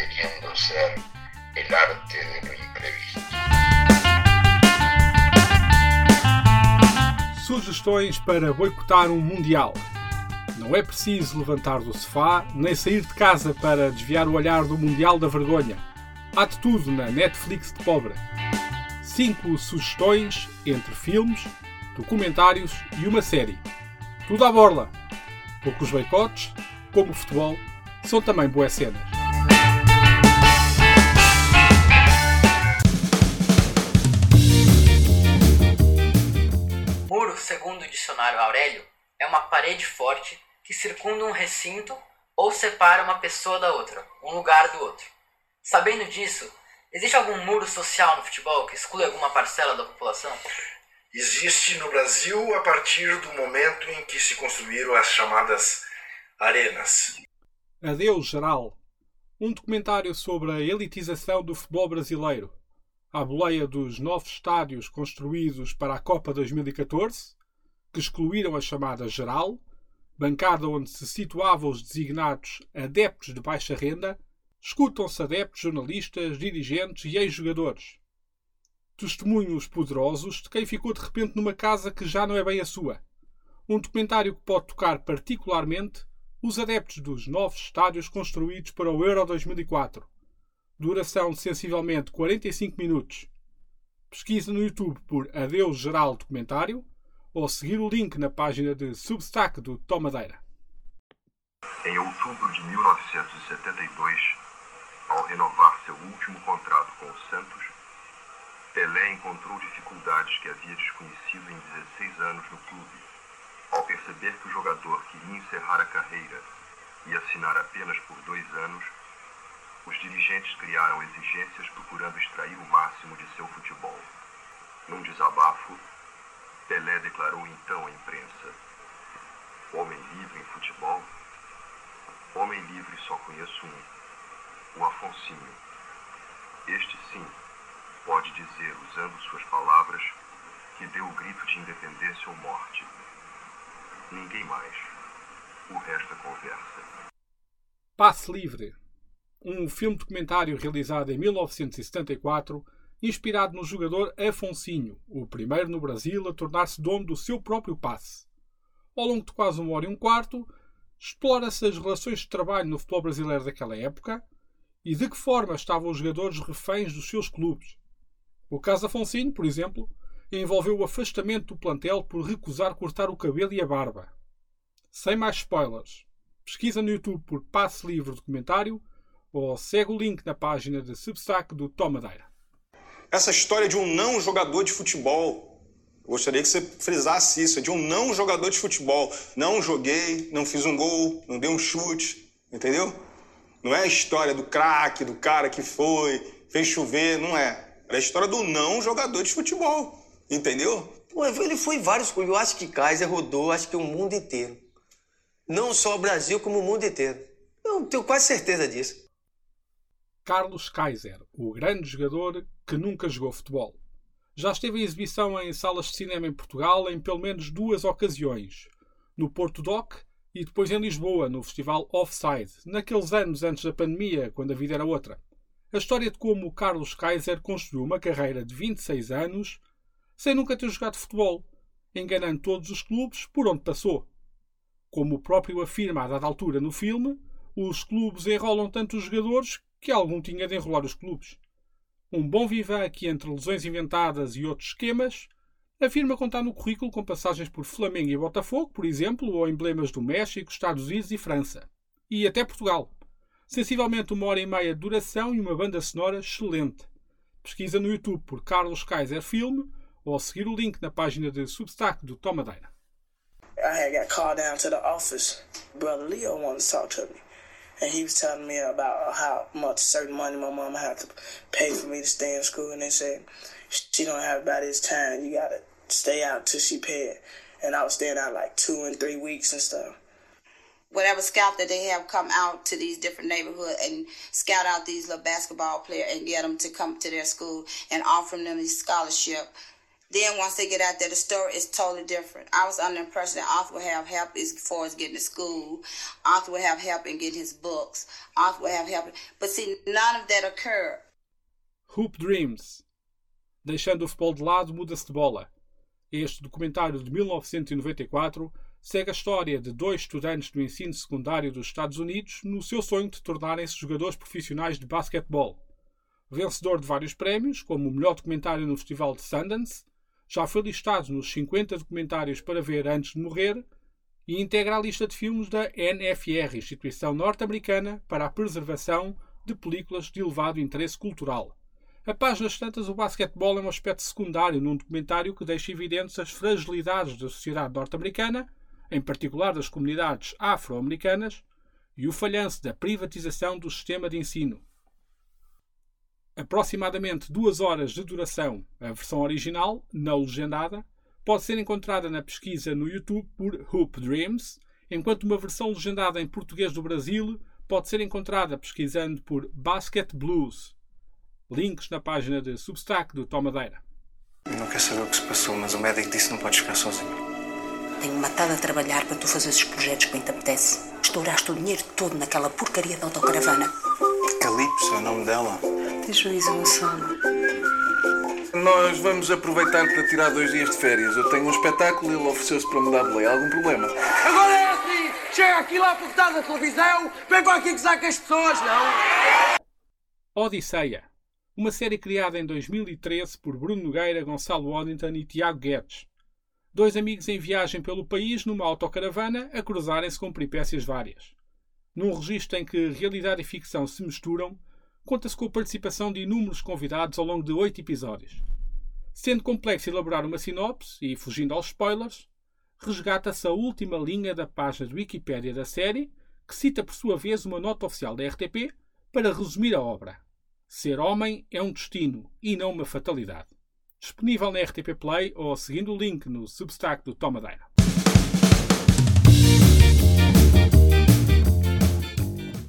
queriendo ser el arte de lo imprevisto. Sugestões para boicotar um Mundial. Não é preciso levantar do sofá nem sair de casa para desviar o olhar do Mundial da Vergonha. Há de tudo na Netflix de pobre. Cinco sugestões entre filmes, documentários e uma série. Tudo à borla. Porque os boicotes, como o futebol, são também boas cenas. Muro, segundo o dicionário Aurélio, é uma parede forte que circunda um recinto ou separa uma pessoa da outra, um lugar do outro. Sabendo disso, existe algum muro social no futebol que exclui alguma parcela da população? Existe no Brasil a partir do momento em que se construíram as chamadas arenas. Adeus Geral, um documentário sobre a elitização do futebol brasileiro, à boleia dos novos estádios construídos para a Copa 2014, que excluíram a chamada Geral, bancada onde se situavam os designados adeptos de baixa renda, escutam-se adeptos, jornalistas, dirigentes e ex-jogadores. Testemunhos poderosos de quem ficou de repente numa casa que já não é bem a sua. Um documentário que pode tocar particularmente os adeptos dos novos estádios construídos para o Euro 2004. Duração sensivelmente 45 minutos. Pesquisa no YouTube por Adeus Geral Documentário ou seguir o link na página de Substack do Tomadeira. Em outubro de 1972, ao renovar seu último contrato com o Santos, Pelé encontrou dificuldades que havia desconhecido em 16 anos no clube. Ao perceber que o jogador queria encerrar a carreira e assinar apenas por dois anos, os dirigentes criaram exigências procurando extrair o máximo de seu futebol. Num desabafo, Pelé declarou então à imprensa: Homem livre em futebol? Homem livre só conheço um, o Afonsinho. Este sim pode dizer, usando suas palavras, que deu o grito de independência ou morte. Ninguém mais. O resto é conversa. Passe Livre, um filme documentário realizado em 1974, inspirado no jogador Afonsinho, o primeiro no Brasil a tornar-se dono do seu próprio passe. Ao longo de quase uma hora e um quarto, explora-se as relações de trabalho no futebol brasileiro daquela época e de que forma estavam os jogadores reféns dos seus clubes. O caso Afonsinho, por exemplo, envolveu o afastamento do plantel por recusar cortar o cabelo e a barba. Sem mais spoilers, pesquisa no YouTube por Passe Livre Documentário ou segue o link na página de Substack do Tom Madeira. Essa história de um não jogador de futebol, gostaria que você frisasse isso, é de um não jogador de futebol. Não joguei, não fiz um gol, não dei um chute, entendeu? Não é a história do craque, do cara que foi, fez chover, não é. É a história do não jogador de futebol. Entendeu? Pô, ele foi em vários clubes. Eu acho que Kaiser rodou, acho que o mundo inteiro. Não só o Brasil, como o mundo inteiro. Eu tenho quase certeza disso. Carlos Kaiser, o grande jogador que nunca jogou futebol. Já esteve em exibição em salas de cinema em Portugal em pelo menos duas ocasiões. No Porto Doc e depois em Lisboa, no Festival Offside, naqueles anos antes da pandemia, quando a vida era outra. A história de como Carlos Kaiser construiu uma carreira de 26 anos sem nunca ter jogado futebol, enganando todos os clubes por onde passou. Como o próprio afirma a dada altura no filme, os clubes enrolam tanto os jogadores que algum tinha de enrolar os clubes. Um bom viva aqui entre lesões inventadas e outros esquemas, afirma contar no currículo com passagens por Flamengo e Botafogo, por exemplo, ou emblemas do México, Estados Unidos e França. E até Portugal. Sensivelmente uma hora e meia de duração e uma banda sonora excelente. Pesquisa no YouTube por Carlos Kaiser Filme ou seguir o link na página de Substack do Tom Madeira. I had got called down to the office. Brother Leo wanted to talk to me. And he was telling me about how much certain money my mom had to pay for me to stay in school. And they said, she don't have about this time. You got to stay out till she pay it. And I was staying out like two and three weeks and stuff. Whatever scout that they have come out to these different neighborhoods and scout out these little basketball players and get them to come to their school and offer them a scholarship Then once they get out there, the story is totally different. I was under the impression that would have help as far as getting to school. Would have help in getting his books. Would have help. But see, none of that occurred. Hoop Dreams. Deixando o futebol de lado, muda-se de bola. Este documentário de 1994 segue a história de dois estudantes do ensino secundário dos Estados Unidos no seu sonho de tornarem-se jogadores profissionais de basquetebol. Vencedor de vários prémios, como o melhor documentário no Festival de Sundance, já foi listado nos 50 documentários para ver antes de morrer e integra a lista de filmes da NFR, Instituição Norte-Americana para a Preservação de Películas de Elevado Interesse Cultural. A páginas tantas, o basquetebol é um aspecto secundário num documentário que deixa evidentes as fragilidades da sociedade norte-americana, em particular das comunidades afro-americanas, e o falhanço da privatização do sistema de ensino aproximadamente duas horas de duração, a versão original, não legendada, pode ser encontrada na pesquisa no YouTube por Hoop Dreams, enquanto uma versão legendada em português do Brasil pode ser encontrada pesquisando por Basket Blues. Links na página de Substack do Tom Madeira. Eu não quero saber o que se passou, mas o médico disse que não podes ficar sozinho. Tenho matado a trabalhar para tu fazeres os projetos que bem te apetece. Estouraste o dinheiro todo naquela porcaria de autocaravana. Calypso é o nome dela. Tens juízo, Gonçalo. Nós vamos aproveitar para tirar dois dias de férias. Eu tenho um espetáculo e ele ofereceu-se para mudar de lei. Algum problema? Agora é assim! Chega aqui lá por trás da televisão, vem para aqui gozar com as pessoas, não? Odisseia. Uma série criada em 2013 por Bruno Nogueira, Gonçalo Waddington e Tiago Guedes. Dois amigos em viagem pelo país numa autocaravana a cruzarem-se com peripécias várias. Num registro em que realidade e ficção se misturam, conta-se com a participação de inúmeros convidados ao longo de oito episódios. Sendo complexo elaborar uma sinopse e fugindo aos spoilers, resgata-se a última linha da página de Wikipédia da série, que cita por sua vez uma nota oficial da RTP para resumir a obra. Ser homem é um destino e não uma fatalidade. Disponível na RTP Play ou seguindo o link no Substack do Tomadeira.